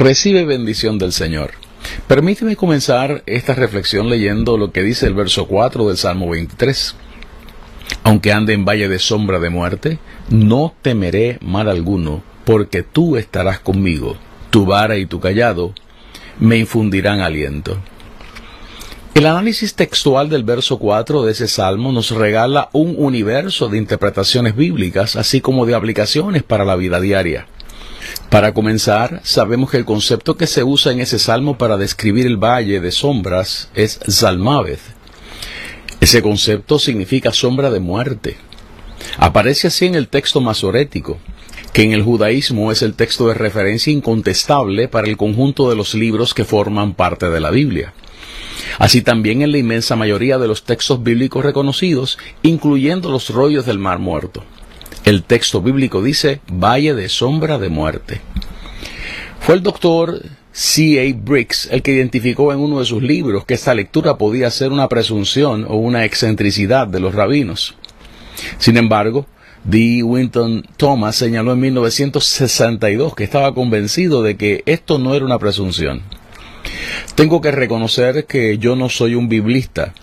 Recibe bendición del Señor. Permíteme comenzar esta reflexión leyendo lo que dice el verso 4 del Salmo 23. Aunque ande en valle de sombra de muerte, no temeré mal alguno, porque tú estarás conmigo, tu vara y tu callado me infundirán aliento. El análisis textual del verso 4 de ese salmo nos regala un universo de interpretaciones bíblicas, así como de aplicaciones para la vida diaria. Para comenzar, sabemos que el concepto que se usa en ese salmo para describir el valle de sombras es Zalmaveth. Ese concepto significa sombra de muerte. Aparece así en el texto masorético, que en el judaísmo es el texto de referencia incontestable para el conjunto de los libros que forman parte de la Biblia. Así también en la inmensa mayoría de los textos bíblicos reconocidos, incluyendo los rollos del Mar Muerto. El texto bíblico dice valle de sombra de muerte. Fue el doctor C. A. Briggs el que identificó en uno de sus libros que esta lectura podía ser una presunción o una excentricidad de los rabinos. Sin embargo, D. Winton Thomas señaló en 1962 que estaba convencido de que esto no era una presunción. Tengo que reconocer que yo no soy un biblista.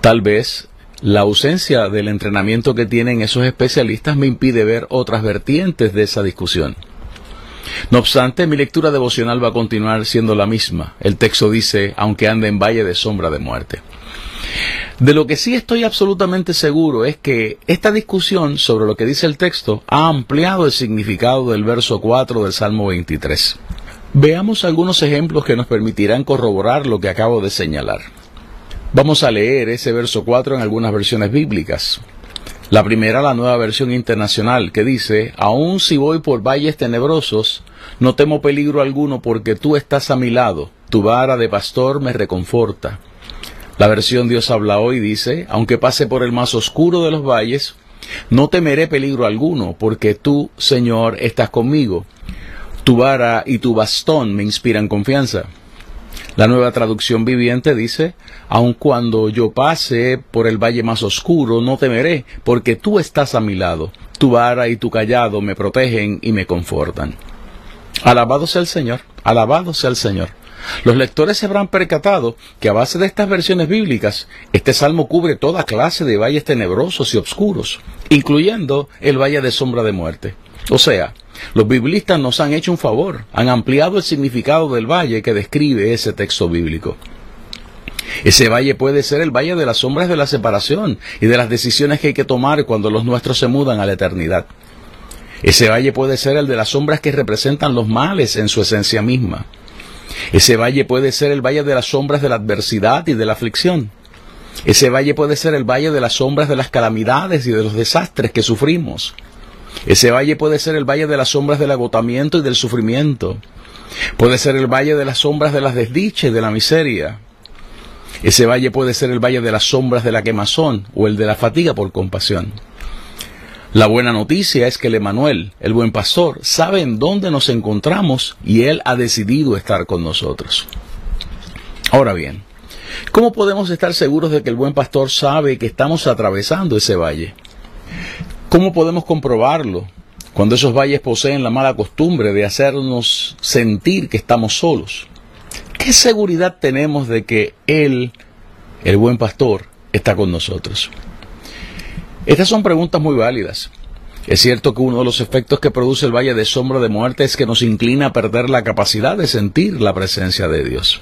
Tal vez la ausencia del entrenamiento que tienen esos especialistas me impide ver otras vertientes de esa discusión. No obstante, mi lectura devocional va a continuar siendo la misma. El texto dice, aunque ande en valle de sombra de muerte. De lo que sí estoy absolutamente seguro es que esta discusión sobre lo que dice el texto ha ampliado el significado del verso 4 del Salmo 23. Veamos algunos ejemplos que nos permitirán corroborar lo que acabo de señalar. Vamos a leer ese verso 4 en algunas versiones bíblicas. La primera, la nueva versión internacional, que dice, Aun si voy por valles tenebrosos, no temo peligro alguno porque tú estás a mi lado, tu vara de pastor me reconforta. La versión Dios habla hoy dice, aunque pase por el más oscuro de los valles, no temeré peligro alguno, porque tú, Señor, estás conmigo. Tu vara y tu bastón me inspiran confianza. La nueva traducción viviente dice, aun cuando yo pase por el valle más oscuro, no temeré, porque tú estás a mi lado. Tu vara y tu callado me protegen y me confortan. Alabado sea el Señor, alabado sea el Señor. Los lectores se habrán percatado que a base de estas versiones bíblicas, este salmo cubre toda clase de valles tenebrosos y oscuros, incluyendo el valle de sombra de muerte. O sea, los biblistas nos han hecho un favor, han ampliado el significado del valle que describe ese texto bíblico. Ese valle puede ser el valle de las sombras de la separación y de las decisiones que hay que tomar cuando los nuestros se mudan a la eternidad. Ese valle puede ser el de las sombras que representan los males en su esencia misma. Ese valle puede ser el valle de las sombras de la adversidad y de la aflicción. Ese valle puede ser el valle de las sombras de las calamidades y de los desastres que sufrimos. Ese valle puede ser el valle de las sombras del agotamiento y del sufrimiento. Puede ser el valle de las sombras de las desdichas y de la miseria. Ese valle puede ser el valle de las sombras de la quemazón o el de la fatiga por compasión. La buena noticia es que el Emanuel, el buen pastor, sabe en dónde nos encontramos y él ha decidido estar con nosotros. Ahora bien, ¿cómo podemos estar seguros de que el buen pastor sabe que estamos atravesando ese valle? ¿Cómo podemos comprobarlo cuando esos valles poseen la mala costumbre de hacernos sentir que estamos solos? ¿Qué seguridad tenemos de que Él, el buen pastor, está con nosotros? Estas son preguntas muy válidas. Es cierto que uno de los efectos que produce el valle de sombra de muerte es que nos inclina a perder la capacidad de sentir la presencia de Dios.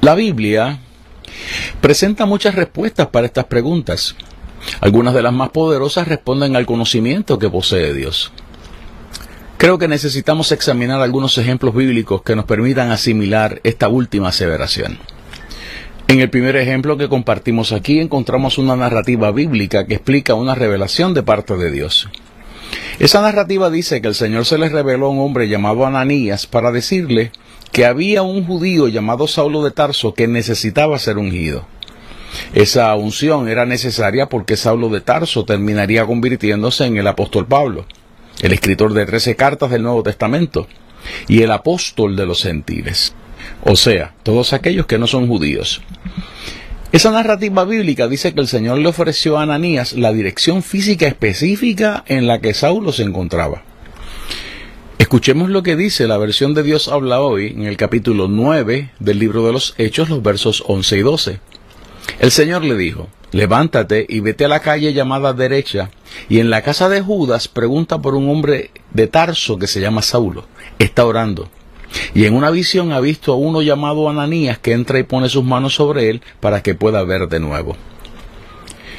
La Biblia presenta muchas respuestas para estas preguntas. Algunas de las más poderosas responden al conocimiento que posee Dios. Creo que necesitamos examinar algunos ejemplos bíblicos que nos permitan asimilar esta última aseveración. En el primer ejemplo que compartimos aquí encontramos una narrativa bíblica que explica una revelación de parte de Dios. Esa narrativa dice que el Señor se le reveló a un hombre llamado Ananías para decirle que había un judío llamado Saulo de Tarso que necesitaba ser ungido. Esa unción era necesaria porque Saulo de Tarso terminaría convirtiéndose en el apóstol Pablo, el escritor de trece cartas del Nuevo Testamento y el apóstol de los gentiles, o sea, todos aquellos que no son judíos. Esa narrativa bíblica dice que el Señor le ofreció a Ananías la dirección física específica en la que Saulo se encontraba. Escuchemos lo que dice la versión de Dios habla hoy en el capítulo 9 del libro de los Hechos, los versos 11 y 12. El Señor le dijo, levántate y vete a la calle llamada derecha, y en la casa de Judas pregunta por un hombre de Tarso que se llama Saulo. Está orando. Y en una visión ha visto a uno llamado Ananías que entra y pone sus manos sobre él para que pueda ver de nuevo.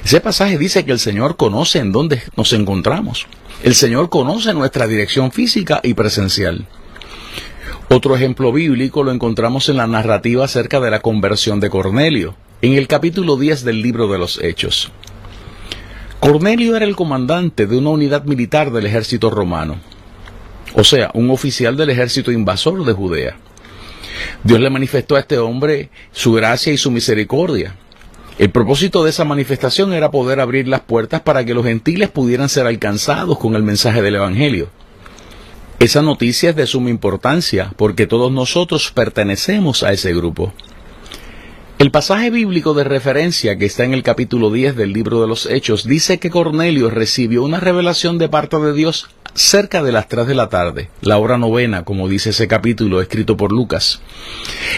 Ese pasaje dice que el Señor conoce en dónde nos encontramos. El Señor conoce nuestra dirección física y presencial. Otro ejemplo bíblico lo encontramos en la narrativa acerca de la conversión de Cornelio, en el capítulo 10 del libro de los Hechos. Cornelio era el comandante de una unidad militar del ejército romano o sea, un oficial del ejército invasor de Judea. Dios le manifestó a este hombre su gracia y su misericordia. El propósito de esa manifestación era poder abrir las puertas para que los gentiles pudieran ser alcanzados con el mensaje del Evangelio. Esa noticia es de suma importancia porque todos nosotros pertenecemos a ese grupo. El pasaje bíblico de referencia que está en el capítulo 10 del libro de los Hechos dice que Cornelio recibió una revelación de parte de Dios cerca de las 3 de la tarde, la hora novena, como dice ese capítulo escrito por Lucas.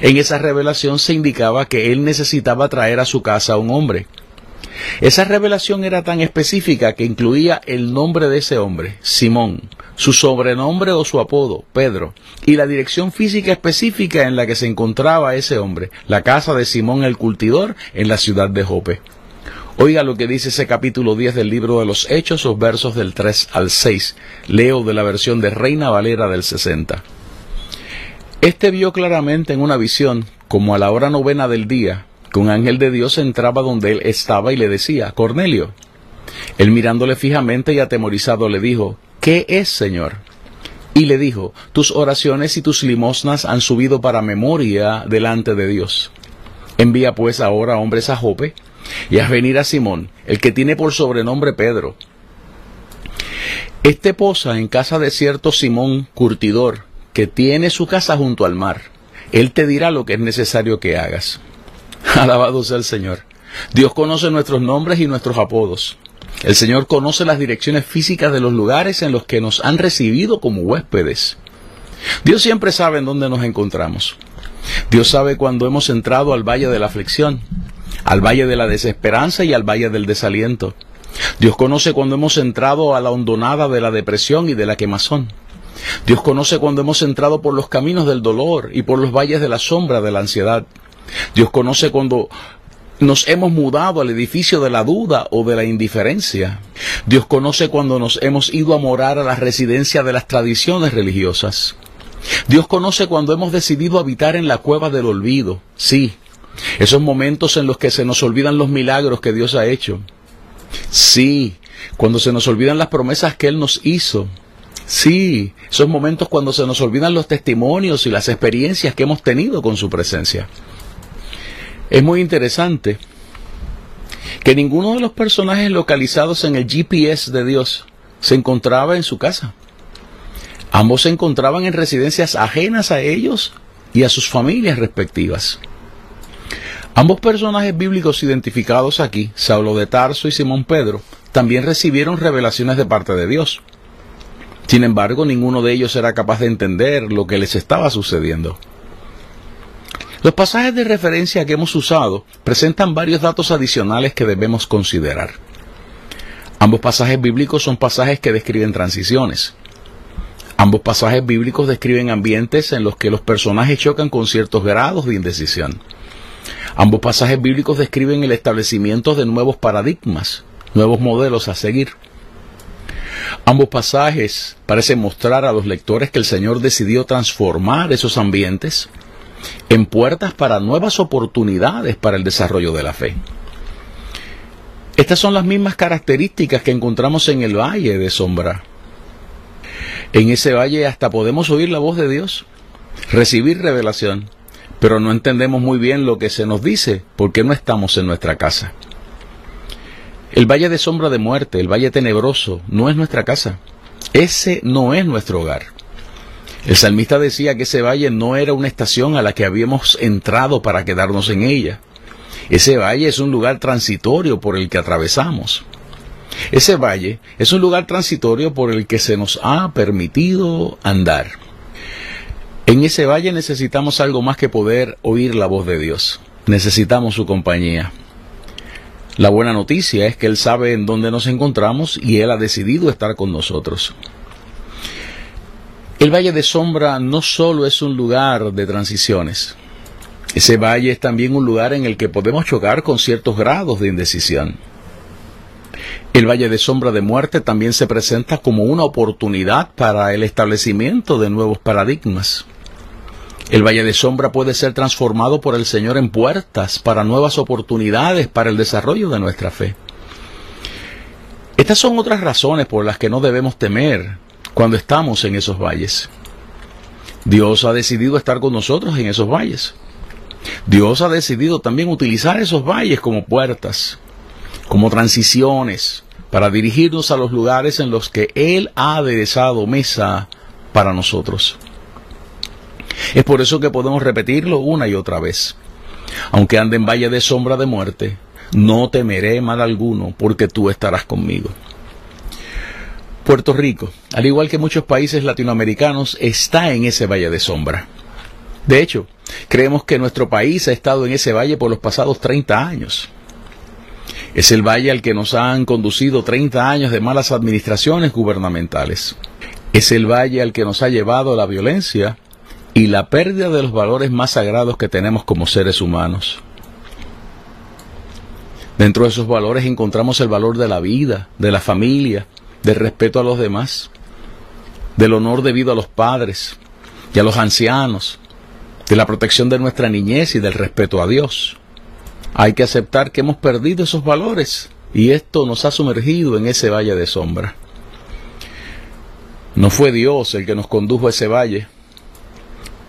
En esa revelación se indicaba que él necesitaba traer a su casa a un hombre. Esa revelación era tan específica que incluía el nombre de ese hombre, Simón, su sobrenombre o su apodo, Pedro, y la dirección física específica en la que se encontraba ese hombre, la casa de Simón el cultidor en la ciudad de Jope. Oiga lo que dice ese capítulo 10 del libro de los Hechos, los versos del 3 al 6. Leo de la versión de Reina Valera del 60. Este vio claramente en una visión, como a la hora novena del día, que un ángel de Dios entraba donde él estaba y le decía, Cornelio. Él mirándole fijamente y atemorizado le dijo, ¿qué es, Señor? Y le dijo, tus oraciones y tus limosnas han subido para memoria delante de Dios. Envía pues ahora hombres a Jope y haz venir a Simón, el que tiene por sobrenombre Pedro. Este posa en casa de cierto Simón curtidor, que tiene su casa junto al mar. Él te dirá lo que es necesario que hagas. Alabado sea el Señor. Dios conoce nuestros nombres y nuestros apodos. El Señor conoce las direcciones físicas de los lugares en los que nos han recibido como huéspedes. Dios siempre sabe en dónde nos encontramos. Dios sabe cuando hemos entrado al valle de la aflicción al valle de la desesperanza y al valle del desaliento. Dios conoce cuando hemos entrado a la hondonada de la depresión y de la quemazón. Dios conoce cuando hemos entrado por los caminos del dolor y por los valles de la sombra de la ansiedad. Dios conoce cuando nos hemos mudado al edificio de la duda o de la indiferencia. Dios conoce cuando nos hemos ido a morar a la residencia de las tradiciones religiosas. Dios conoce cuando hemos decidido habitar en la cueva del olvido. Sí, esos momentos en los que se nos olvidan los milagros que Dios ha hecho. Sí, cuando se nos olvidan las promesas que Él nos hizo. Sí, esos momentos cuando se nos olvidan los testimonios y las experiencias que hemos tenido con su presencia. Es muy interesante que ninguno de los personajes localizados en el GPS de Dios se encontraba en su casa. Ambos se encontraban en residencias ajenas a ellos y a sus familias respectivas. Ambos personajes bíblicos identificados aquí, Saulo de Tarso y Simón Pedro, también recibieron revelaciones de parte de Dios. Sin embargo, ninguno de ellos era capaz de entender lo que les estaba sucediendo. Los pasajes de referencia que hemos usado presentan varios datos adicionales que debemos considerar. Ambos pasajes bíblicos son pasajes que describen transiciones. Ambos pasajes bíblicos describen ambientes en los que los personajes chocan con ciertos grados de indecisión. Ambos pasajes bíblicos describen el establecimiento de nuevos paradigmas, nuevos modelos a seguir. Ambos pasajes parecen mostrar a los lectores que el Señor decidió transformar esos ambientes en puertas para nuevas oportunidades para el desarrollo de la fe. Estas son las mismas características que encontramos en el valle de sombra. En ese valle hasta podemos oír la voz de Dios, recibir revelación, pero no entendemos muy bien lo que se nos dice porque no estamos en nuestra casa. El valle de sombra de muerte, el valle tenebroso, no es nuestra casa. Ese no es nuestro hogar. El salmista decía que ese valle no era una estación a la que habíamos entrado para quedarnos en ella. Ese valle es un lugar transitorio por el que atravesamos. Ese valle es un lugar transitorio por el que se nos ha permitido andar. En ese valle necesitamos algo más que poder oír la voz de Dios. Necesitamos su compañía. La buena noticia es que Él sabe en dónde nos encontramos y Él ha decidido estar con nosotros. El valle de sombra no solo es un lugar de transiciones, ese valle es también un lugar en el que podemos chocar con ciertos grados de indecisión. El valle de sombra de muerte también se presenta como una oportunidad para el establecimiento de nuevos paradigmas. El valle de sombra puede ser transformado por el Señor en puertas para nuevas oportunidades para el desarrollo de nuestra fe. Estas son otras razones por las que no debemos temer cuando estamos en esos valles. Dios ha decidido estar con nosotros en esos valles. Dios ha decidido también utilizar esos valles como puertas, como transiciones, para dirigirnos a los lugares en los que Él ha aderezado mesa para nosotros. Es por eso que podemos repetirlo una y otra vez. Aunque ande en valle de sombra de muerte, no temeré mal alguno, porque tú estarás conmigo. Puerto Rico, al igual que muchos países latinoamericanos, está en ese valle de sombra. De hecho, creemos que nuestro país ha estado en ese valle por los pasados 30 años. Es el valle al que nos han conducido 30 años de malas administraciones gubernamentales. Es el valle al que nos ha llevado la violencia y la pérdida de los valores más sagrados que tenemos como seres humanos. Dentro de esos valores encontramos el valor de la vida, de la familia, del respeto a los demás, del honor debido a los padres y a los ancianos, de la protección de nuestra niñez y del respeto a Dios. Hay que aceptar que hemos perdido esos valores y esto nos ha sumergido en ese valle de sombra. No fue Dios el que nos condujo a ese valle,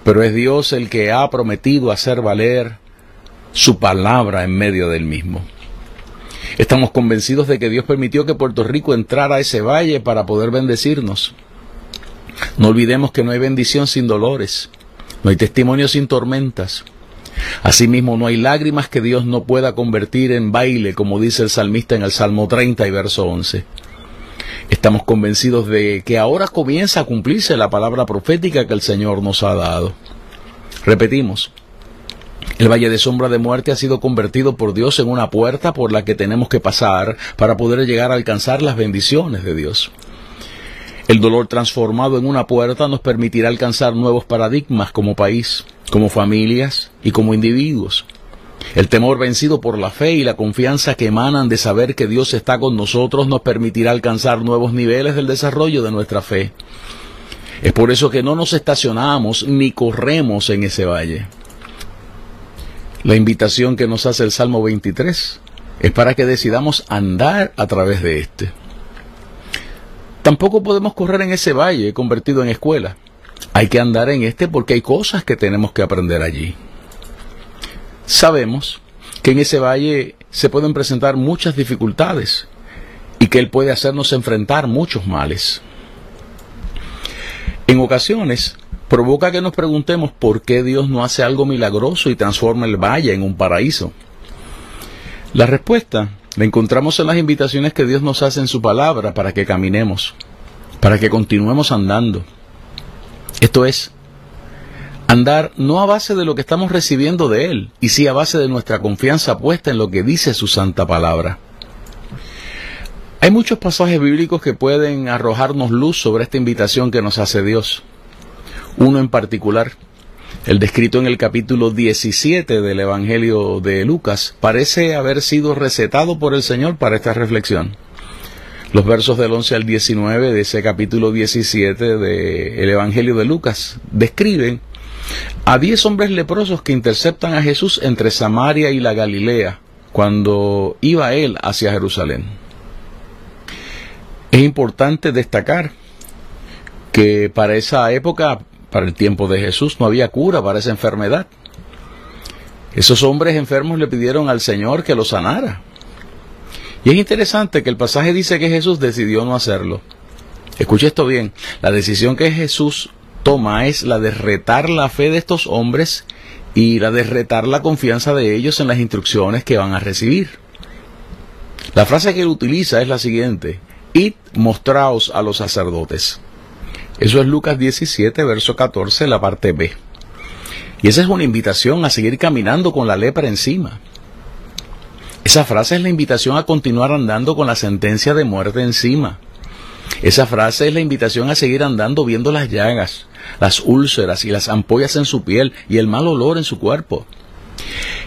pero es Dios el que ha prometido hacer valer su palabra en medio del mismo. Estamos convencidos de que Dios permitió que Puerto Rico entrara a ese valle para poder bendecirnos. No olvidemos que no hay bendición sin dolores, no hay testimonio sin tormentas. Asimismo, no hay lágrimas que Dios no pueda convertir en baile, como dice el salmista en el Salmo 30 y verso 11. Estamos convencidos de que ahora comienza a cumplirse la palabra profética que el Señor nos ha dado. Repetimos, el valle de sombra de muerte ha sido convertido por Dios en una puerta por la que tenemos que pasar para poder llegar a alcanzar las bendiciones de Dios. El dolor transformado en una puerta nos permitirá alcanzar nuevos paradigmas como país, como familias y como individuos. El temor vencido por la fe y la confianza que emanan de saber que Dios está con nosotros nos permitirá alcanzar nuevos niveles del desarrollo de nuestra fe. Es por eso que no nos estacionamos ni corremos en ese valle. La invitación que nos hace el Salmo 23 es para que decidamos andar a través de este. Tampoco podemos correr en ese valle convertido en escuela. Hay que andar en este porque hay cosas que tenemos que aprender allí. Sabemos que en ese valle se pueden presentar muchas dificultades y que Él puede hacernos enfrentar muchos males. En ocasiones provoca que nos preguntemos por qué Dios no hace algo milagroso y transforma el valle en un paraíso. La respuesta la encontramos en las invitaciones que Dios nos hace en su palabra para que caminemos, para que continuemos andando. Esto es, Andar no a base de lo que estamos recibiendo de Él, y sí a base de nuestra confianza puesta en lo que dice su santa palabra. Hay muchos pasajes bíblicos que pueden arrojarnos luz sobre esta invitación que nos hace Dios. Uno en particular, el descrito en el capítulo 17 del Evangelio de Lucas, parece haber sido recetado por el Señor para esta reflexión. Los versos del 11 al 19 de ese capítulo 17 del Evangelio de Lucas describen a diez hombres leprosos que interceptan a Jesús entre Samaria y la Galilea cuando iba él hacia Jerusalén. Es importante destacar que para esa época, para el tiempo de Jesús, no había cura para esa enfermedad. Esos hombres enfermos le pidieron al Señor que los sanara. Y es interesante que el pasaje dice que Jesús decidió no hacerlo. Escuche esto bien, la decisión que Jesús toma es la de retar la fe de estos hombres y la de retar la confianza de ellos en las instrucciones que van a recibir. La frase que él utiliza es la siguiente, id mostraos a los sacerdotes. Eso es Lucas 17, verso 14, la parte B. Y esa es una invitación a seguir caminando con la lepra encima. Esa frase es la invitación a continuar andando con la sentencia de muerte encima. Esa frase es la invitación a seguir andando viendo las llagas, las úlceras y las ampollas en su piel y el mal olor en su cuerpo.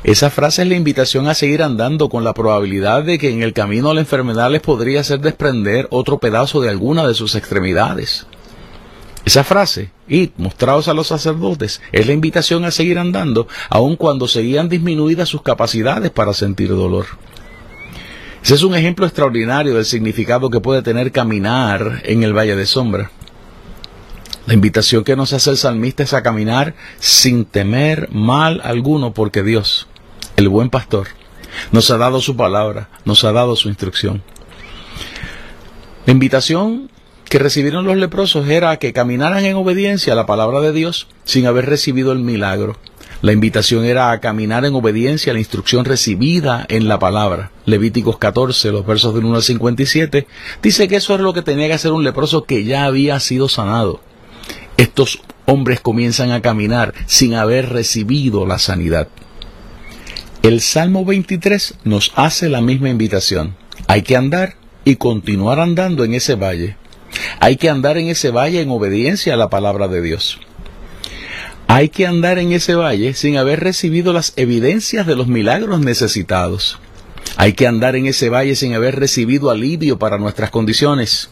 Esa frase es la invitación a seguir andando con la probabilidad de que en el camino a la enfermedad les podría hacer desprender otro pedazo de alguna de sus extremidades. Esa frase, id, mostraos a los sacerdotes, es la invitación a seguir andando, aun cuando seguían disminuidas sus capacidades para sentir dolor. Ese es un ejemplo extraordinario del significado que puede tener caminar en el valle de sombra. La invitación que nos hace el salmista es a caminar sin temer mal alguno, porque Dios, el buen pastor, nos ha dado su palabra, nos ha dado su instrucción. La invitación que recibieron los leprosos era que caminaran en obediencia a la palabra de Dios sin haber recibido el milagro. La invitación era a caminar en obediencia a la instrucción recibida en la palabra. Levíticos 14, los versos del 1 al 57, dice que eso es lo que tenía que hacer un leproso que ya había sido sanado estos hombres comienzan a caminar sin haber recibido la sanidad. El Salmo 23 nos hace la misma invitación. Hay que andar y continuar andando en ese valle. Hay que andar en ese valle en obediencia a la palabra de Dios. Hay que andar en ese valle sin haber recibido las evidencias de los milagros necesitados. Hay que andar en ese valle sin haber recibido alivio para nuestras condiciones.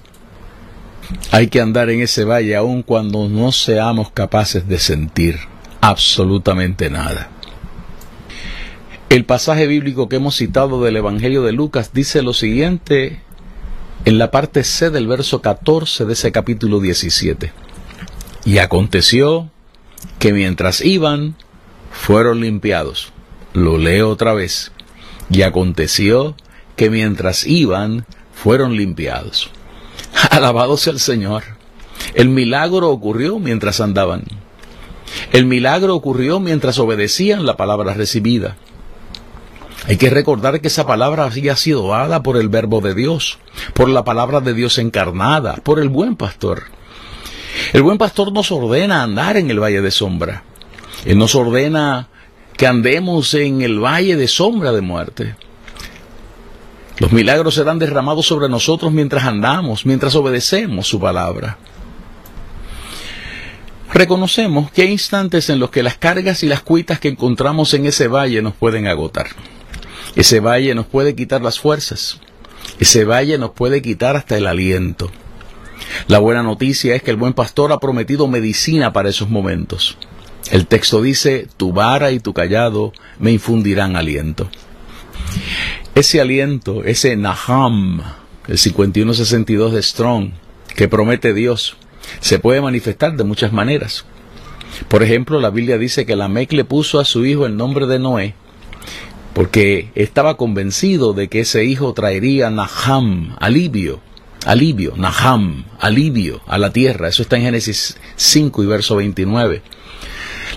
Hay que andar en ese valle aun cuando no seamos capaces de sentir absolutamente nada. El pasaje bíblico que hemos citado del Evangelio de Lucas dice lo siguiente en la parte C del verso 14 de ese capítulo 17. Y aconteció que mientras iban, fueron limpiados. Lo leo otra vez. Y aconteció que mientras iban, fueron limpiados. Alabado sea el Señor. El milagro ocurrió mientras andaban. El milagro ocurrió mientras obedecían la palabra recibida. Hay que recordar que esa palabra había sido dada por el verbo de Dios, por la palabra de Dios encarnada, por el buen pastor. El buen pastor nos ordena andar en el valle de sombra. Él nos ordena que andemos en el valle de sombra de muerte. Los milagros serán derramados sobre nosotros mientras andamos, mientras obedecemos su palabra. Reconocemos que hay instantes en los que las cargas y las cuitas que encontramos en ese valle nos pueden agotar. Ese valle nos puede quitar las fuerzas. Ese valle nos puede quitar hasta el aliento. La buena noticia es que el buen pastor ha prometido medicina para esos momentos. El texto dice, tu vara y tu callado me infundirán aliento. Ese aliento, ese Naham, el 5162 de Strong, que promete Dios, se puede manifestar de muchas maneras. Por ejemplo, la Biblia dice que Lamec le puso a su hijo el nombre de Noé, porque estaba convencido de que ese hijo traería Naham, alivio, alivio, Naham, alivio a la tierra. Eso está en Génesis 5 y verso 29.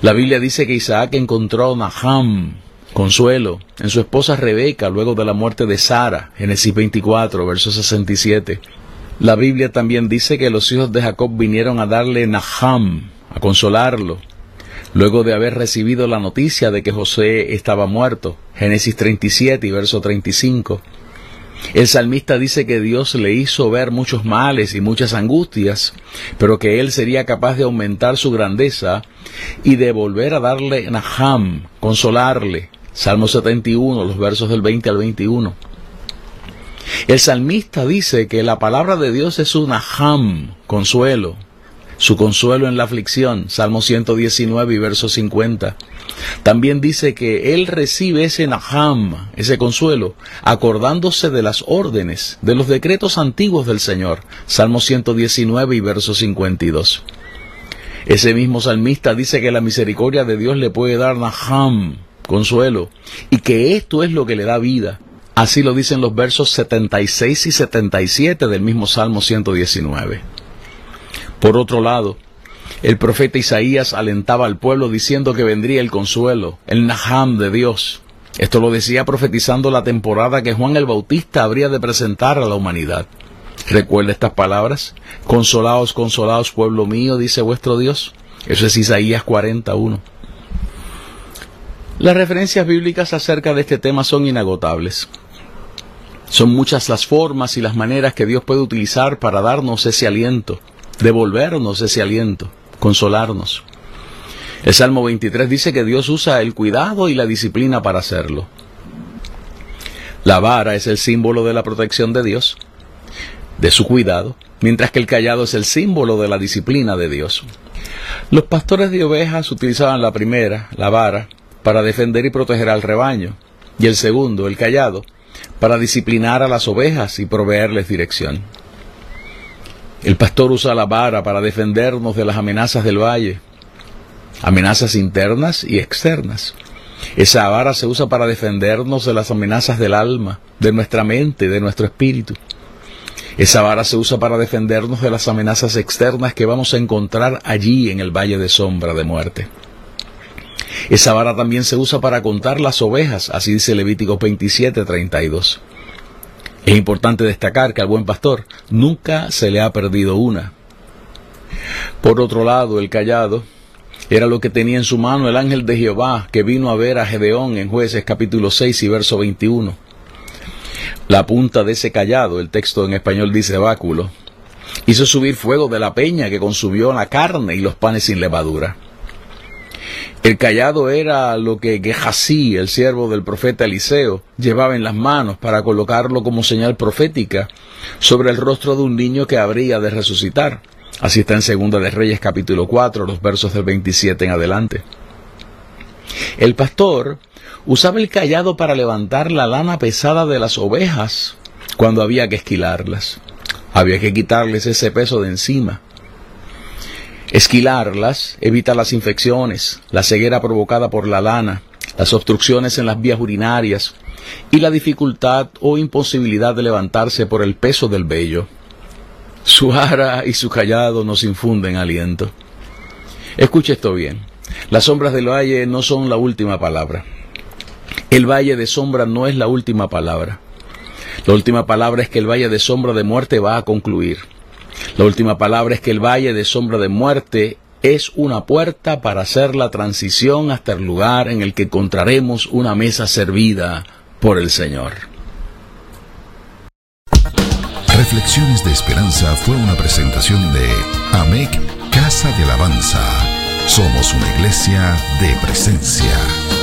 La Biblia dice que Isaac encontró Naham, consuelo en su esposa Rebeca luego de la muerte de Sara, Génesis 24, verso 67. La Biblia también dice que los hijos de Jacob vinieron a darle Naham, a consolarlo, luego de haber recibido la noticia de que José estaba muerto, Génesis 37 y verso 35. El salmista dice que Dios le hizo ver muchos males y muchas angustias, pero que él sería capaz de aumentar su grandeza y de volver a darle Naham, consolarle, Salmo 71, los versos del 20 al 21. El salmista dice que la palabra de Dios es una ham, consuelo, su consuelo en la aflicción, Salmo 119 y verso 50. También dice que él recibe ese naham, ese consuelo, acordándose de las órdenes, de los decretos antiguos del Señor, Salmo 119 y verso 52. Ese mismo salmista dice que la misericordia de Dios le puede dar naham, consuelo, y que esto es lo que le da vida. Así lo dicen los versos 76 y 77 del mismo Salmo 119. Por otro lado, el profeta Isaías alentaba al pueblo diciendo que vendría el consuelo, el Naham de Dios. Esto lo decía profetizando la temporada que Juan el Bautista habría de presentar a la humanidad. Recuerda estas palabras. Consolaos, consolaos, pueblo mío, dice vuestro Dios. Eso es Isaías 41. Las referencias bíblicas acerca de este tema son inagotables. Son muchas las formas y las maneras que Dios puede utilizar para darnos ese aliento, devolvernos ese aliento, consolarnos. El Salmo 23 dice que Dios usa el cuidado y la disciplina para hacerlo. La vara es el símbolo de la protección de Dios, de su cuidado, mientras que el callado es el símbolo de la disciplina de Dios. Los pastores de ovejas utilizaban la primera, la vara, para defender y proteger al rebaño, y el segundo, el callado, para disciplinar a las ovejas y proveerles dirección. El pastor usa la vara para defendernos de las amenazas del valle, amenazas internas y externas. Esa vara se usa para defendernos de las amenazas del alma, de nuestra mente, de nuestro espíritu. Esa vara se usa para defendernos de las amenazas externas que vamos a encontrar allí en el valle de sombra de muerte. Esa vara también se usa para contar las ovejas, así dice Levítico 27, 32. Es importante destacar que al buen pastor nunca se le ha perdido una. Por otro lado, el callado era lo que tenía en su mano el ángel de Jehová que vino a ver a Gedeón en jueces capítulo 6 y verso 21. La punta de ese callado, el texto en español dice báculo, hizo subir fuego de la peña que consumió la carne y los panes sin levadura. El callado era lo que Gehazi, el siervo del profeta Eliseo, llevaba en las manos para colocarlo como señal profética sobre el rostro de un niño que habría de resucitar. Así está en Segunda de Reyes capítulo 4, los versos del 27 en adelante. El pastor usaba el callado para levantar la lana pesada de las ovejas cuando había que esquilarlas. Había que quitarles ese peso de encima. Esquilarlas evita las infecciones, la ceguera provocada por la lana, las obstrucciones en las vías urinarias y la dificultad o imposibilidad de levantarse por el peso del vello. Su ara y su callado nos infunden aliento. Escuche esto bien. Las sombras del valle no son la última palabra. El valle de sombra no es la última palabra. La última palabra es que el valle de sombra de muerte va a concluir. La última palabra es que el valle de sombra de muerte es una puerta para hacer la transición hasta el lugar en el que encontraremos una mesa servida por el Señor. Reflexiones de Esperanza fue una presentación de AMEC Casa de Alabanza. Somos una iglesia de presencia.